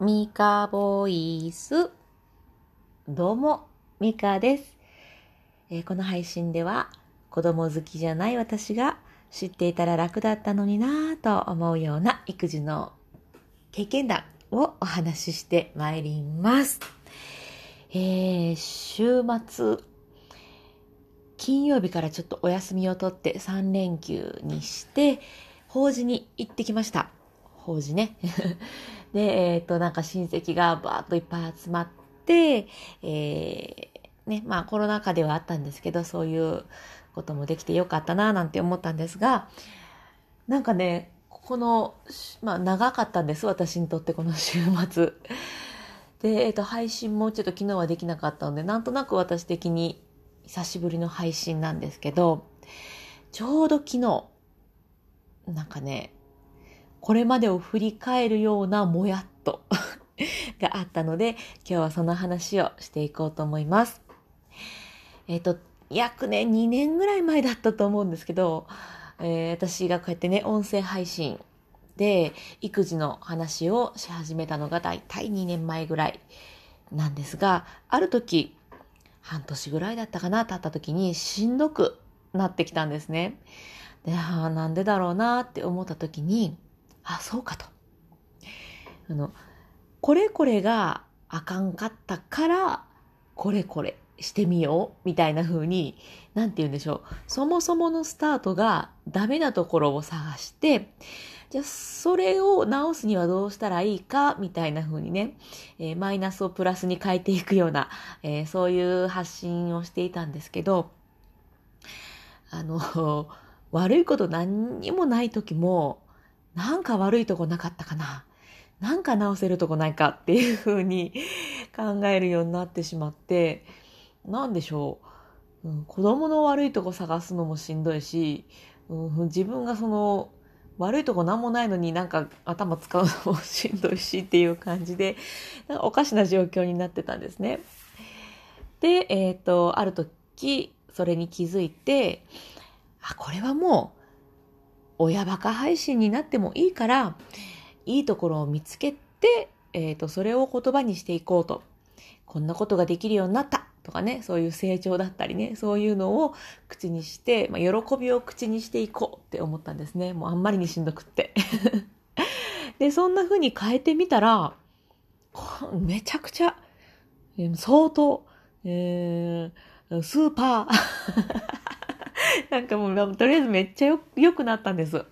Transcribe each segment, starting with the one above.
ミカボイス。どうも、ミカです、えーこの配信では、子供好きじゃない私が知っていたら楽だったのになぁと思うような育児の経験談をお話ししてまいります。えー、週末、金曜日からちょっとお休みを取って3連休にして、法事に行ってきました。法事ね。で、えっ、と、なんか親戚がバーッといっぱい集まって、えー、ね、まあコロナ禍ではあったんですけど、そういうこともできてよかったななんて思ったんですが、なんかね、ここの、まあ長かったんです、私にとってこの週末。で、えっ、と、配信もちょっと昨日はできなかったので、なんとなく私的に久しぶりの配信なんですけど、ちょうど昨日、なんかね、これまでを振り返るようなもやっと があったので、今日はその話をしていこうと思います。えっ、と、約ね、2年ぐらい前だったと思うんですけど、えー私がこうやってね、音声配信で育児の話をし始めたのがだいたい2年前ぐらいなんですが、ある時、半年ぐらいだったかな、経った時にしんどくなってきたんですね。で、ああ、なんでだろうなって思った時に、あ、そうかと。あの、これこれがあかんかったから、これこれしてみようみたいな風に、なんて言うんでしょう。そもそものスタートがダメなところを探して、じゃあそれを直すにはどうしたらいいかみたいな風にね、えーマイナスをプラスに変えていくような、えーそういう発信をしていたんですけど、あの、悪いこと何にもない時も、なんか悪いとこなかったかな。なんか直せるとこないかっていう風に 考えるようになってしまって、なんでしょう。うん、子供の悪いとこ探すのもしんどいし、うん、自分がその悪いとこなんもないのになんか頭使うのもしんどいしっていう感じで、なんかおかしな状況になってたんですね。で、えっ、と、ある時、それに気づいて、あ、これはもう、親バカ配信になってもいいから、いいところを見つけて、えっ、と、それを言葉にしていこうと。こんなことができるようになったとかね、そういう成長だったりね、そういうのを口にして、まあ、喜びを口にしていこうって思ったんですね。もうあんまりにしんどくって。で、そんな風に変えてみたら、めちゃくちゃ、相当、えースーパー、なんかもう、とりあえずめっちゃよ良くなったんです。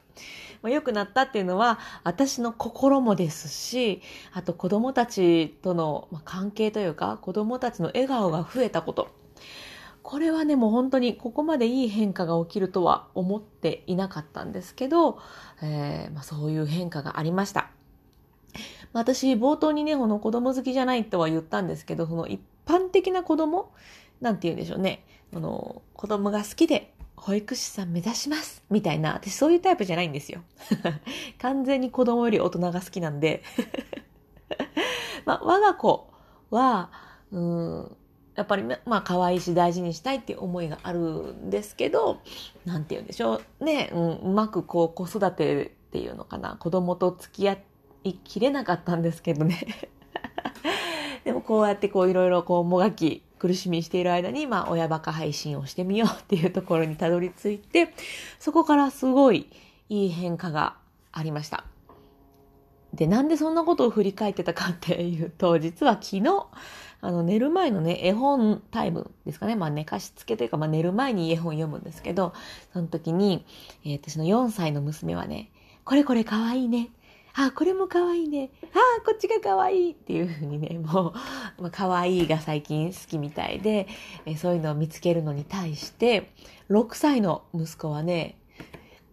まあ、良くなったっていうのは、私の心もですし、あと子供たちとの関係というか、子供たちの笑顔が増えたこと。これはね、もう本当にここまでいい変化が起きるとは思っていなかったんですけど、えーまあ、そういう変化がありました。まあ私、冒頭にね、この子供好きじゃないとは言ったんですけど、その一般的な子供なんて言うんでしょうね。あの、子供が好きで、保育士さん目指しますみたいな、私そういうタイプじゃないんですよ。完全に子供より大人が好きなんで。まあ、我が子は、うん、やっぱり、まあ、可愛いし大事にしたいっていう思いがあるんですけど、なんて言うんでしょう。ね、うん、うまくこう子育てっていうのかな。子供と付き合いきれなかったんですけどね。でもこうやってこういろいろこうもがき苦しみしている間に、まあ親バカ配信をしてみようっていうところにたどり着いて、そこからすごいいい変化がありました。で、なんでそんなことを振り返ってたかっていうと、実は昨日、あの寝る前のね、絵本タイムですかね。まあ寝かしつけというか、まあ寝る前に絵本読むんですけど、その時に、えー私の4歳の娘はね、これこれかわいいね。あ、これも可愛いね。あ、こっちが可愛いっていう風にね、もう、まあ、可愛いが最近好きみたいで、えそういうのを見つけるのに対して、6歳の息子はね、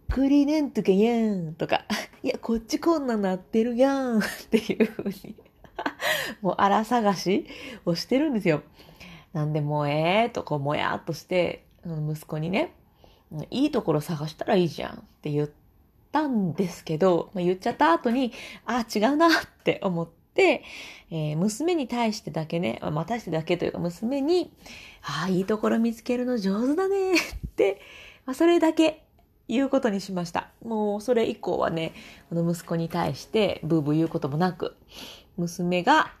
クリネンとかやんとか、いや、こっちこんななってるやん っていう風に、もう荒探しをしてるんですよ。なんでもうええとこうもやっとして、息子にね、いいところ探したらいいじゃんって言ってたんですけど、まあ、言っちゃった後に、あ、違うなって思って、えー娘に対してだけね、まあ、対してだけというか娘に、ああ、いいところ見つけるの上手だねって、まあ、それだけ言うことにしました。もうそれ以降はね、この息子に対してブーブー言うこともなく、娘が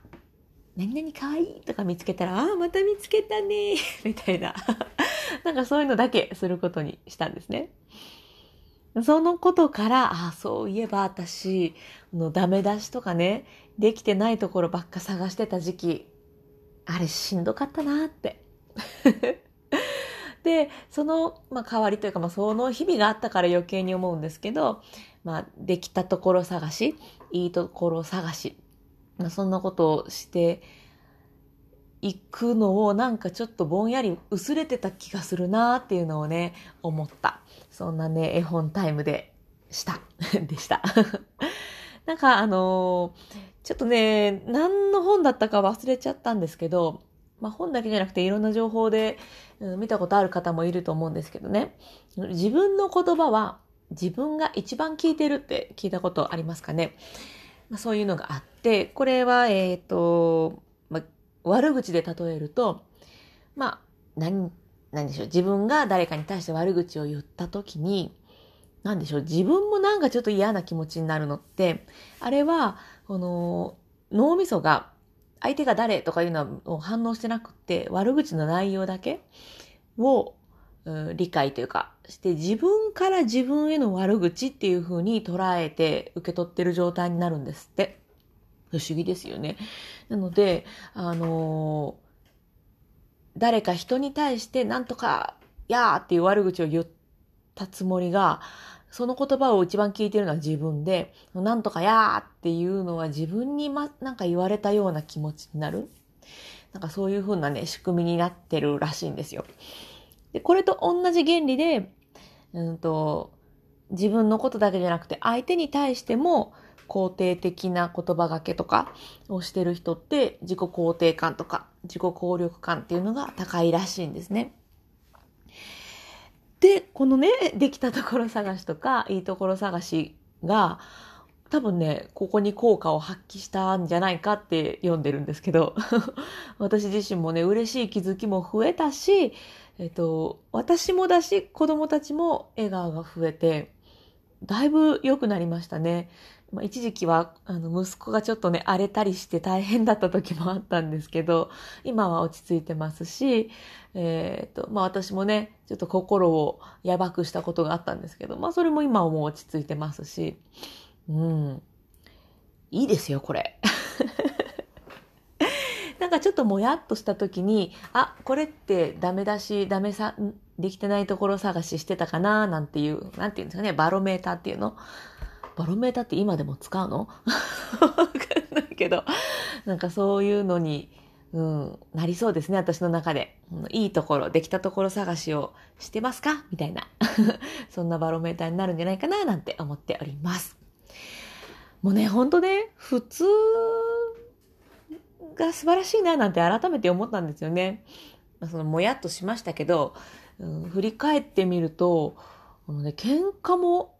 何々可愛いとか見つけたら、ああ、また見つけたねみたいな。なんかそういうのだけすることにしたんですね。そのことから、ああ、そういえば私、のダメ出しとかね、できてないところばっか探してた時期、あれしんどかったなって。で、その、まあ、代わりというか、まあ、その日々があったから余計に思うんですけど、まあ、できたところ探し、いいところ探し、まあ、そんなことをしていくのをなんかちょっとぼんやり薄れてた気がするなっていうのをね、思った。そんなね、絵本タイムでした。でした。なんかあのー、ちょっとね、何の本だったか忘れちゃったんですけど、まあ、本だけじゃなくていろんな情報で、うん、見たことある方もいると思うんですけどね。自分の言葉は自分が一番聞いてるって聞いたことありますかね。まあ、そういうのがあって、これは、えっ、ー、と、悪口で例えると、まあ、何、何でしょう。自分が誰かに対して悪口を言った時に、何でしょう。自分もなんかちょっと嫌な気持ちになるのって、あれは、この、脳みそが相手が誰とかいうのを反応してなくて悪口の内容だけを、う、理解というかして自分から自分への悪口っていう風に捉えて受け取ってる状態になるんですって。不思議ですよね。なので、あの、誰か人に対してなんとか、やーっていう悪口を言ったつもりが、その言葉を一番聞いてるのは自分で、なんとかやーっていうのは自分にま、なんか言われたような気持ちになる。なんかそういう風なね、仕組みになってるらしいんですよ。で、これと同じ原理で、うんと、自分のことだけじゃなくて相手に対しても肯定的な言葉がけとかをしてる人って自己肯定感とか自己効力感っていうのが高いらしいんですね。で、このね、できたところ探しとか、いいところ探しが、多分ね、ここに効果を発揮したんじゃないかって読んでるんですけど、私自身もね、嬉しい気づきも増えたし、えっと、私もだし、子供たちも笑顔が増えて、だいぶ良くなりましたね。まあ、一時期は、あの、息子がちょっとね、荒れたりして大変だった時もあったんですけど、今は落ち着いてますし、えっ、ー、と、まあ私もね、ちょっと心をやばくしたことがあったんですけど、まあそれも今はもう落ち着いてますし、うん。いいですよ、これ。なんかちょっともやっとした時に、あ、これってダメだし、ダメさ、できてないところ探ししてたかな、なんていう、なんていうんですかね、バロメーターっていうのバロメーターって今でも使うの？わかんないけど、なんかそういうのに、うん、なりそうですね、私の中で。いいところ、できたところ探しをしてますか？みたいな。そんなバロメーターになるんじゃないかな、なんて思っております。もうね、ほんとね、普通が素晴らしいな、なんて改めて思ったんですよね。そのもやっとしましたけど、うん、振り返ってみると、あのね、喧嘩も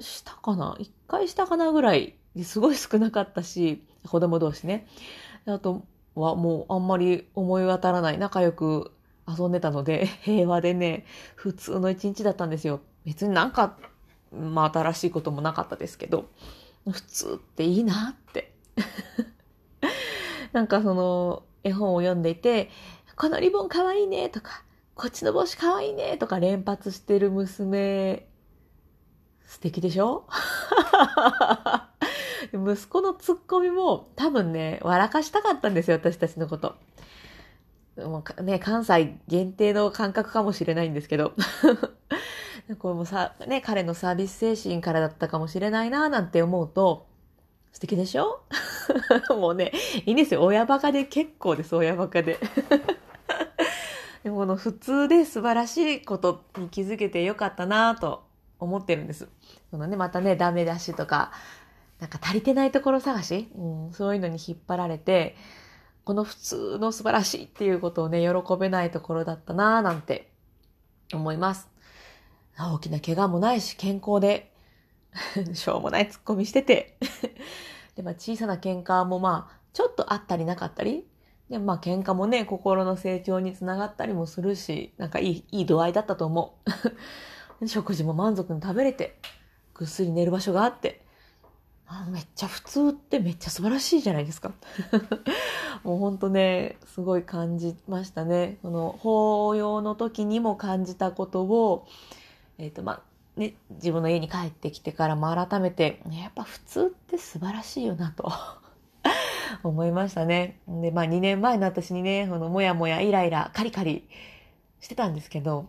したかな？一回したかなぐらいすごい少なかったし、子供同士ね。あとはもうあんまり思い当たらない仲良く遊んでたので、平和でね、普通の一日だったんですよ。別になんか、まあ新しいこともなかったですけど、普通っていいなって。なんかその絵本を読んでいて、このリボンかわいいねとか、こっちの帽子かわいいねとか連発してる娘素敵でしょ？息子のツッコミも多分ね、笑かしたかったんですよ、私たちのこと。もうね、関西限定の感覚かもしれないんですけど。これもさ、ね、彼のサービス精神からだったかもしれないな、なんて思うと、素敵でしょ？もうね、いいんですよ。親バカで結構です、親バカで。でもこの普通で素晴らしいことに気づけてよかったなと思ってるんです。そのね、またね、ダメ出しとか、なんか足りてないところ探し、うん、そういうのに引っ張られて、この普通の素晴らしいっていうことをね、喜べないところだったなぁなんて思います。大きな怪我もないし、健康で しょうもないツッコミしてて で、まあ小さな喧嘩もまあ、ちょっとあったりなかったり、で、まあ喧嘩もね、心の成長につながったりもするし、なんかいい、いい度合いだったと思う。食事も満足に食べれて、ぐっすり寝る場所があって、あめっちゃ普通ってめっちゃ素晴らしいじゃないですか。もうほんとね、すごい感じましたね。この法要の時にも感じたことを、えっ、ー、と、まあ、ね、自分の家に帰ってきてからも改めて、やっぱ普通って素晴らしいよなと 思いましたね。で、まあ2年前の私にね、このもやもやイライラカリカリしてたんですけど、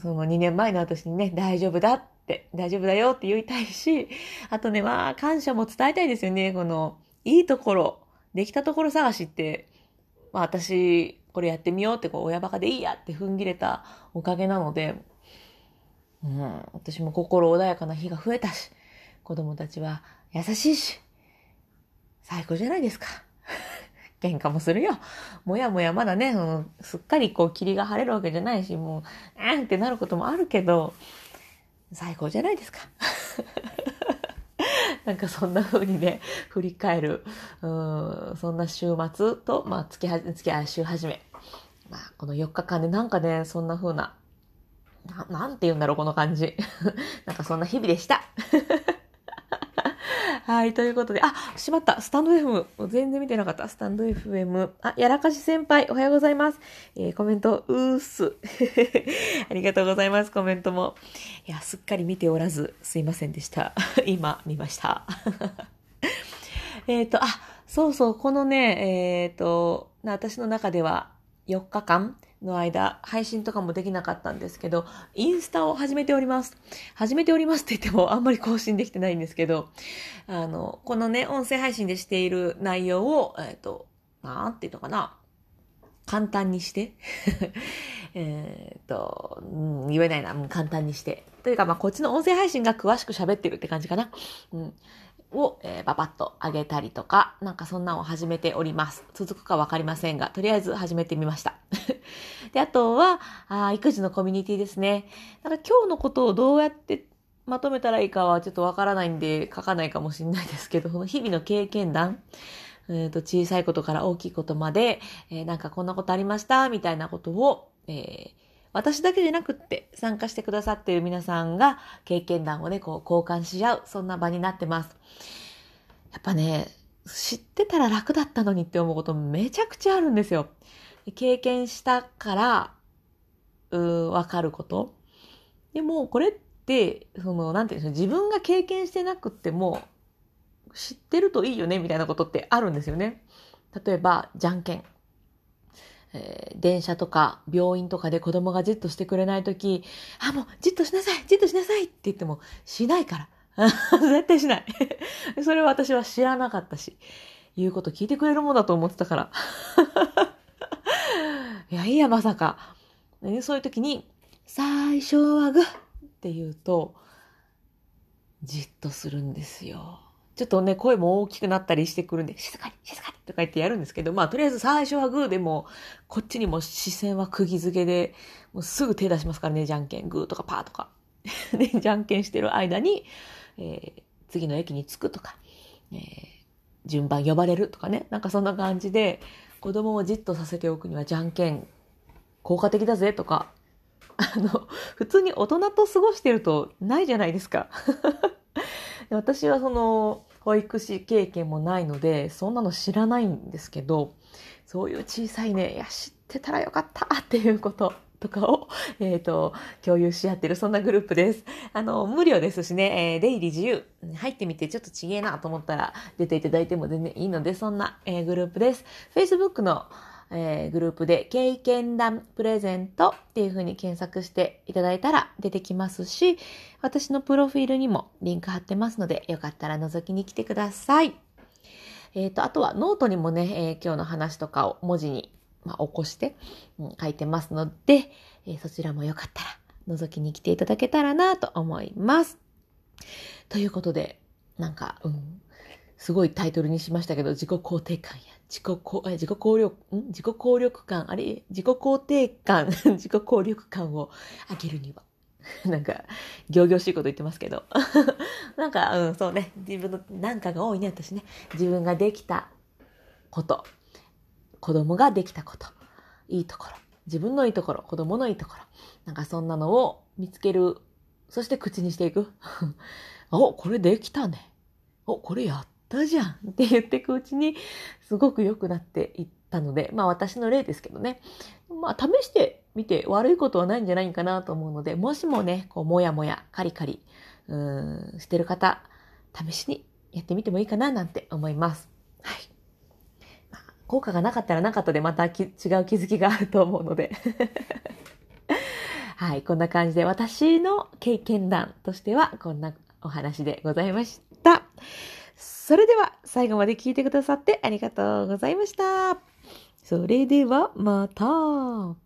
その2年前の私にね、大丈夫だって、大丈夫だよって言いたいし、あとね、まあ感謝も伝えたいですよね。この、いいところ、できたところ探しって、まあ私、これやってみようってこう親バカでいいやって踏ん切れたおかげなので、うん、私も心穏やかな日が増えたし、子供たちは優しいし、最高じゃないですか。喧嘩もするよ。もやもやまだね、すっかりこう霧が晴れるわけじゃないし、もう、あんってなることもあるけど、最高じゃないですか。なんかそんな風にね、振り返る、うん、そんな週末と、まあ月は、月は週始め。まあこの4日間でなんかね、そんな風なな、なんて言うんだろう、この感じ。なんかそんな日々でした。はい、ということで、あ、しまった。スタンド FM。全然見てなかった。スタンド FM。あ、やらかし先輩、おはようございます。えー、コメント、うーす。ありがとうございます、コメントも。いや、すっかり見ておらず、すいませんでした。今、見ました。えっと、あ、そうそう、このね、えっ、ー、と、私の中では4日間、の間、配信とかもできなかったんですけど、インスタを始めております。始めておりますって言ってもあんまり更新できてないんですけど、あの、このね、音声配信でしている内容を、えっ、ー、と、なんていうのかな、簡単にして、えっと、うん、言えないな、簡単にして。というか、まあ、こっちの音声配信が詳しく喋ってるって感じかな。うん。を、えー、パパッと上げたりとか、なんかそんなのを始めております。続くかわかりませんが、とりあえず始めてみました。で、あとは、あ育児のコミュニティですね。だか今日のことをどうやってまとめたらいいかはちょっとわからないんで書かないかもしれないですけど、そ の日々の経験談、えー、と小さいことから大きいことまで、えー、なんかこんなことありました、みたいなことを、えー、私だけでなくって参加してくださっている皆さんが経験談をね、こう交換し合う、そんな場になってます。やっぱね、知ってたら楽だったのにって思うことめちゃくちゃあるんですよ。経験したから、うーわかること。でも、これって、その、なんていうんでしょう、自分が経験してなくっても、知ってるといいよね、みたいなことってあるんですよね。例えば、じゃんけん。え、電車とか病院とかで子供がじっとしてくれないとき、あ、もうじっとしなさいじっとしなさいって言ってもしないから。絶対しない それは私は知らなかったし、言うこと聞いてくれるもんだと思ってたから。いや、いいや、まさか。そういう時に、最初はグッって言うと、じっとするんですよ。ちょっとね、声も大きくなったりしてくるんで、静かに、静かにとか言ってやるんですけど、まあ、とりあえず最初はグーでも、こっちにも視線は釘付けで、もうすぐ手出しますからね、じゃんけん。グーとかパーとか。で、じゃんけんしてる間に、えー、次の駅に着くとか、えー、順番呼ばれるとかね、なんかそんな感じで、子供をじっとさせておくにはじゃんけん効果的だぜとか、あの、普通に大人と過ごしてるとないじゃないですか。私はその、保育士経験もないので、そんなの知らないんですけど、そういう小さいね、いや、知ってたらよかったっていうこととかを、えっ、ー、と、共有し合ってる、そんなグループです。あの、無料ですしね、え、出入り自由。入ってみてちょっとちげえなと思ったら出ていただいても全然いいので、そんな、えー、グループです。Facebook のえー、グループで経験談プレゼントっていう風に検索していただいたら出てきますし、私のプロフィールにもリンク貼ってますので、よかったら覗きに来てください。えっ、ー、と、あとはノートにもね、えー、今日の話とかを文字に、まあ、起こして、うん、書いてますので、えそちらもよかったら覗きに来ていただけたらなと思います。ということで、なんか、うん、すごいタイトルにしましたけど、自己肯定感や自己こ、自己効力、ん？自己効力感、あれ？自己肯定感、自己効力感を上げるには。なんか、行々しいこと言ってますけど。なんか、うん、そうね。自分の、なんかが多いね、私ね。自分ができたこと。子供ができたこと。いいところ。自分のいいところ。子供のいいところ。なんかそんなのを見つけるそして口にしていく。お、これできたね。お、これやったじゃんって言っていくうちに、すごく良くなっていったので、まあ私の例ですけどね。まあ試してみて悪いことはないんじゃないかなと思うので、もしもね、こう、もやもや、カリカリ、うーん、してる方、試しにやってみてもいいかななんて思います。はい。まあ効果がなかったらなかったでまた違う気づきがあると思うので。はい、こんな感じで私の経験談としてはこんなお話でございました。それでは最後まで聞いてくださってありがとうございました。それではまた。